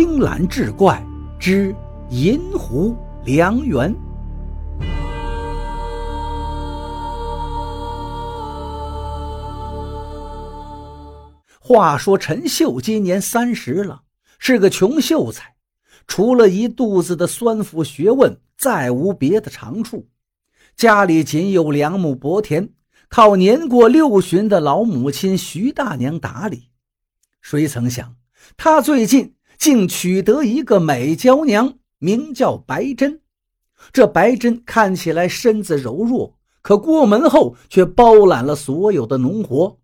青蓝志怪之银狐良缘。话说陈秀今年三十了，是个穷秀才，除了一肚子的酸腐学问，再无别的长处。家里仅有两亩薄田，靠年过六旬的老母亲徐大娘打理。谁曾想，他最近。竟娶得一个美娇娘，名叫白珍。这白珍看起来身子柔弱，可过门后却包揽了所有的农活，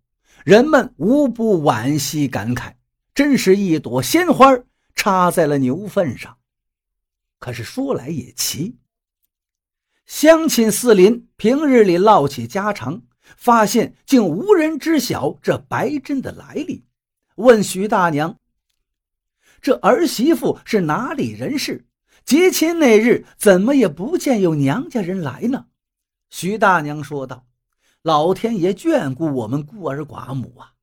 人们无不惋惜感慨，真是一朵鲜花插在了牛粪上。可是说来也奇，乡亲四邻平日里唠起家常，发现竟无人知晓这白珍的来历，问徐大娘。这儿媳妇是哪里人士？结亲那日怎么也不见有娘家人来呢？徐大娘说道：“老天爷眷顾我们孤儿寡母啊！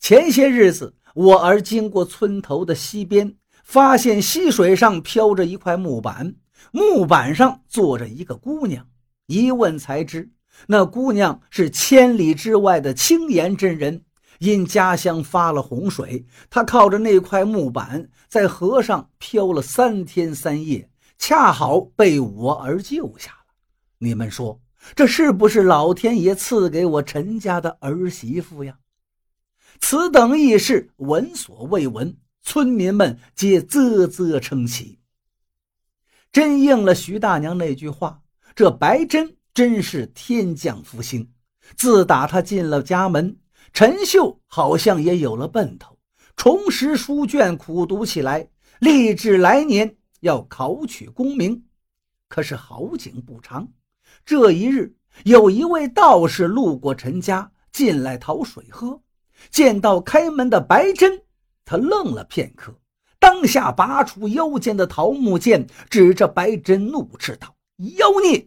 前些日子我儿经过村头的溪边，发现溪水上飘着一块木板，木板上坐着一个姑娘。一问才知，那姑娘是千里之外的青岩真人。”因家乡发了洪水，他靠着那块木板在河上漂了三天三夜，恰好被我儿救下了。你们说，这是不是老天爷赐给我陈家的儿媳妇呀？此等异事闻所未闻，村民们皆啧啧称奇。真应了徐大娘那句话，这白珍真是天降福星。自打她进了家门。陈秀好像也有了奔头，重拾书卷，苦读起来，立志来年要考取功名。可是好景不长，这一日，有一位道士路过陈家，进来讨水喝，见到开门的白珍，他愣了片刻，当下拔出腰间的桃木剑，指着白珍怒斥道：“妖孽！”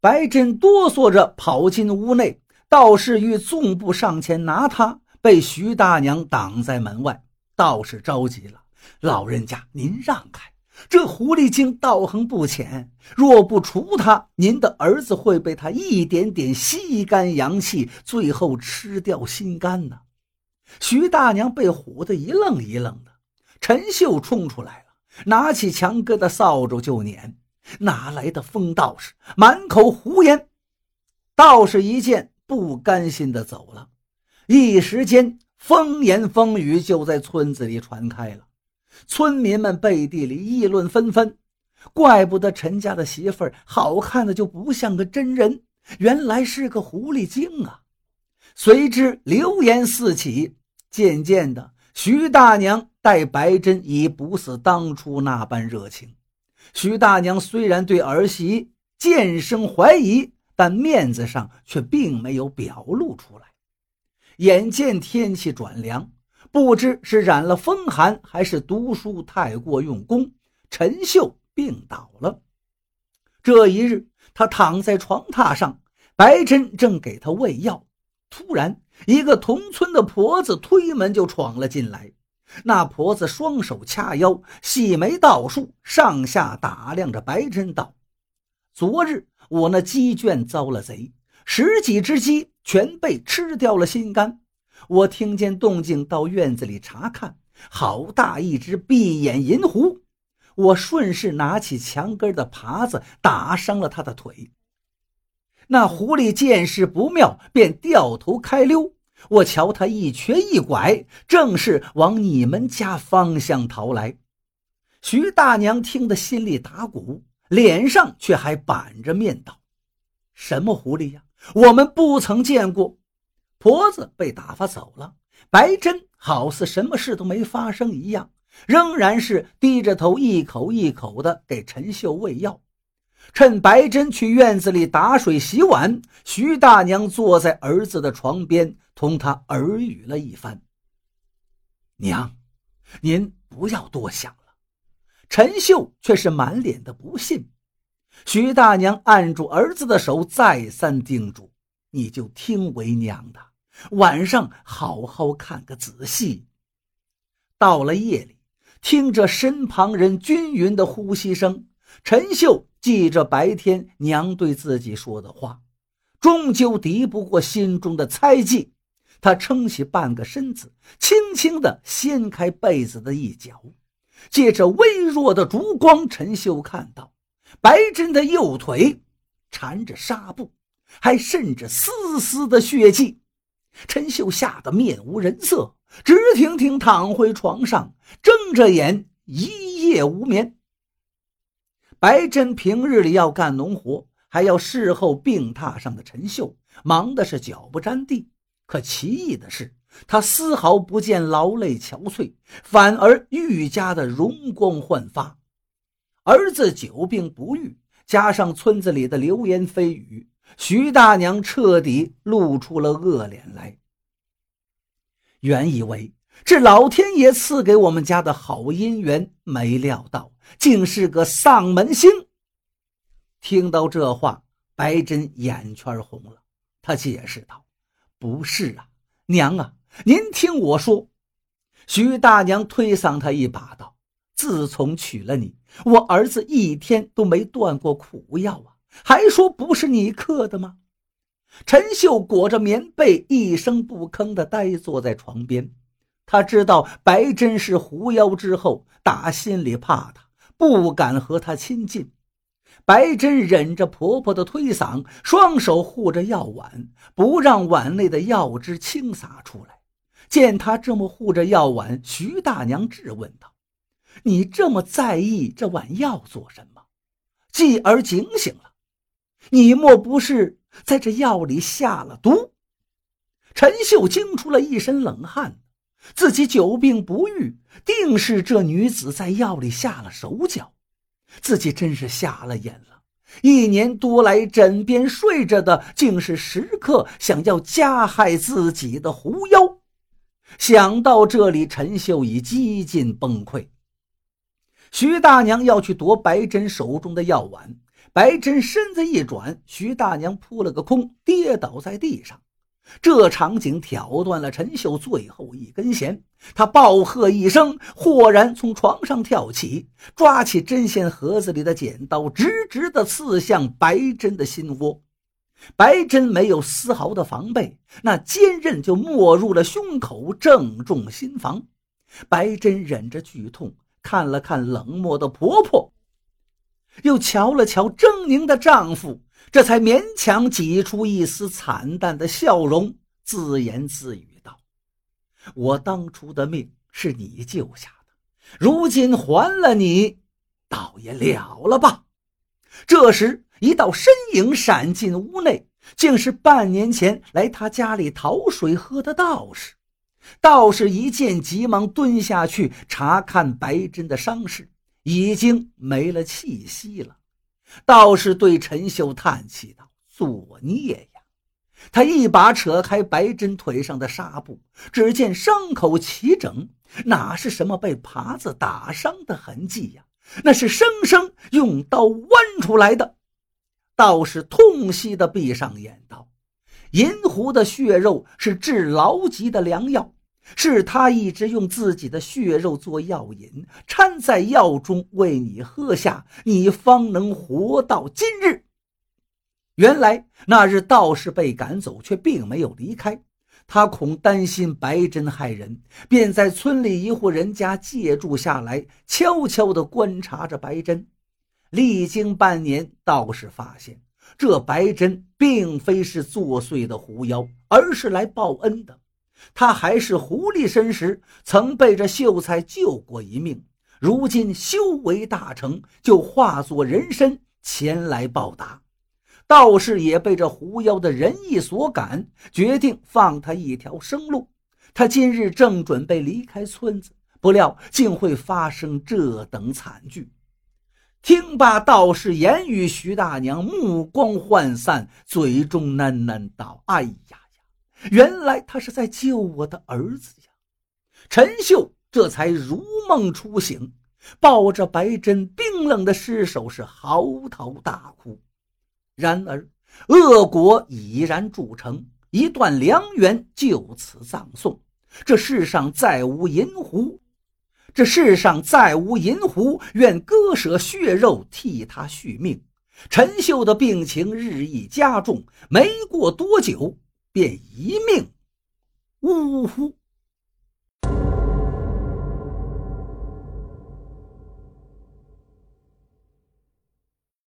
白珍哆嗦着跑进屋内。道士欲纵步上前拿他，被徐大娘挡在门外。道士着急了：“老人家，您让开！这狐狸精道行不浅，若不除他，您的儿子会被他一点点吸干阳气，最后吃掉心肝呢。”徐大娘被唬得一愣一愣的。陈秀冲出来了，拿起强哥的扫帚就撵。哪来的疯道士，满口胡言！道士一见。不甘心的走了，一时间风言风语就在村子里传开了，村民们背地里议论纷纷。怪不得陈家的媳妇儿好看的就不像个真人，原来是个狐狸精啊！随之流言四起，渐渐的，徐大娘待白珍已不似当初那般热情。徐大娘虽然对儿媳渐生怀疑。但面子上却并没有表露出来。眼见天气转凉，不知是染了风寒，还是读书太过用功，陈秀病倒了。这一日，他躺在床榻上，白珍正给他喂药，突然，一个同村的婆子推门就闯了进来。那婆子双手掐腰，细眉倒竖，上下打量着白珍，道：“昨日。”我那鸡圈遭了贼，十几只鸡全被吃掉了心肝。我听见动静，到院子里查看，好大一只闭眼银狐。我顺势拿起墙根的耙子，打伤了他的腿。那狐狸见势不妙，便掉头开溜。我瞧他一瘸一拐，正是往你们家方向逃来。徐大娘听得心里打鼓。脸上却还板着面道：“什么狐狸呀？我们不曾见过。”婆子被打发走了，白珍好似什么事都没发生一样，仍然是低着头，一口一口的给陈秀喂药。趁白珍去院子里打水洗碗，徐大娘坐在儿子的床边，同他耳语了一番：“娘，您不要多想。”陈秀却是满脸的不信，徐大娘按住儿子的手，再三叮嘱：“你就听为娘的，晚上好好看个仔细。”到了夜里，听着身旁人均匀的呼吸声，陈秀记着白天娘对自己说的话，终究敌不过心中的猜忌。他撑起半个身子，轻轻地掀开被子的一角，借着微弱的烛光，陈秀看到白珍的右腿缠着纱布，还渗着丝丝的血迹。陈秀吓得面无人色，直挺挺躺回床上，睁着眼一夜无眠。白珍平日里要干农活，还要侍候病榻上的陈秀，忙的是脚不沾地。可奇异的是，他丝毫不见劳累憔悴，反而愈加的容光焕发。儿子久病不愈，加上村子里的流言蜚语，徐大娘彻底露出了恶脸来。原以为这老天爷赐给我们家的好姻缘，没料到竟是个丧门星。听到这话，白珍眼圈红了，她解释道。不是啊，娘啊，您听我说。徐大娘推搡他一把，道：“自从娶了你，我儿子一天都没断过苦药啊，还说不是你刻的吗？”陈秀裹着棉被，一声不吭地呆坐在床边。他知道白珍是狐妖之后，打心里怕她，不敢和她亲近。白珍忍着婆婆的推搡，双手护着药碗，不让碗内的药汁倾洒出来。见他这么护着药碗，徐大娘质问道：“你这么在意这碗药做什么？”继而警醒了：“你莫不是在这药里下了毒？”陈秀惊出了一身冷汗，自己久病不愈，定是这女子在药里下了手脚。自己真是瞎了眼了！一年多来，枕边睡着的竟是时刻想要加害自己的狐妖。想到这里，陈秀已几近崩溃。徐大娘要去夺白珍手中的药丸，白珍身子一转，徐大娘扑了个空，跌倒在地上。这场景挑断了陈秀最后一根弦，他暴喝一声，豁然从床上跳起，抓起针线盒子里的剪刀，直直地刺向白珍的心窝。白珍没有丝毫的防备，那尖刃就没入了胸口，正中心房。白珍忍着剧痛，看了看冷漠的婆婆，又瞧了瞧狰狞的丈夫。这才勉强挤出一丝惨淡的笑容，自言自语道：“我当初的命是你救下的，如今还了你，倒也了了吧。”这时，一道身影闪进屋内，竟是半年前来他家里讨水喝的道士。道士一见，急忙蹲下去查看白珍的伤势，已经没了气息了。道士对陈秀叹气道：“作孽呀！”他一把扯开白珍腿上的纱布，只见伤口齐整，哪是什么被耙子打伤的痕迹呀？那是生生用刀剜出来的。道士痛惜地闭上眼道：“银狐的血肉是治劳疾的良药。”是他一直用自己的血肉做药引，掺在药中为你喝下，你方能活到今日。原来那日道士被赶走，却并没有离开。他恐担心白珍害人，便在村里一户人家借住下来，悄悄地观察着白珍。历经半年，道士发现这白珍并非是作祟的狐妖，而是来报恩的。他还是狐狸身时，曾被这秀才救过一命。如今修为大成，就化作人身前来报答。道士也被这狐妖的仁义所感，决定放他一条生路。他今日正准备离开村子，不料竟会发生这等惨剧。听罢道士言语，徐大娘目光涣散，嘴中喃喃道：“哎呀呀！”原来他是在救我的儿子呀！陈秀这才如梦初醒，抱着白珍冰冷的尸首是嚎啕大哭。然而恶果已然铸成，一段良缘就此葬送。这世上再无银狐，这世上再无银狐愿割舍血肉替他续命。陈秀的病情日益加重，没过多久便一命呜呼。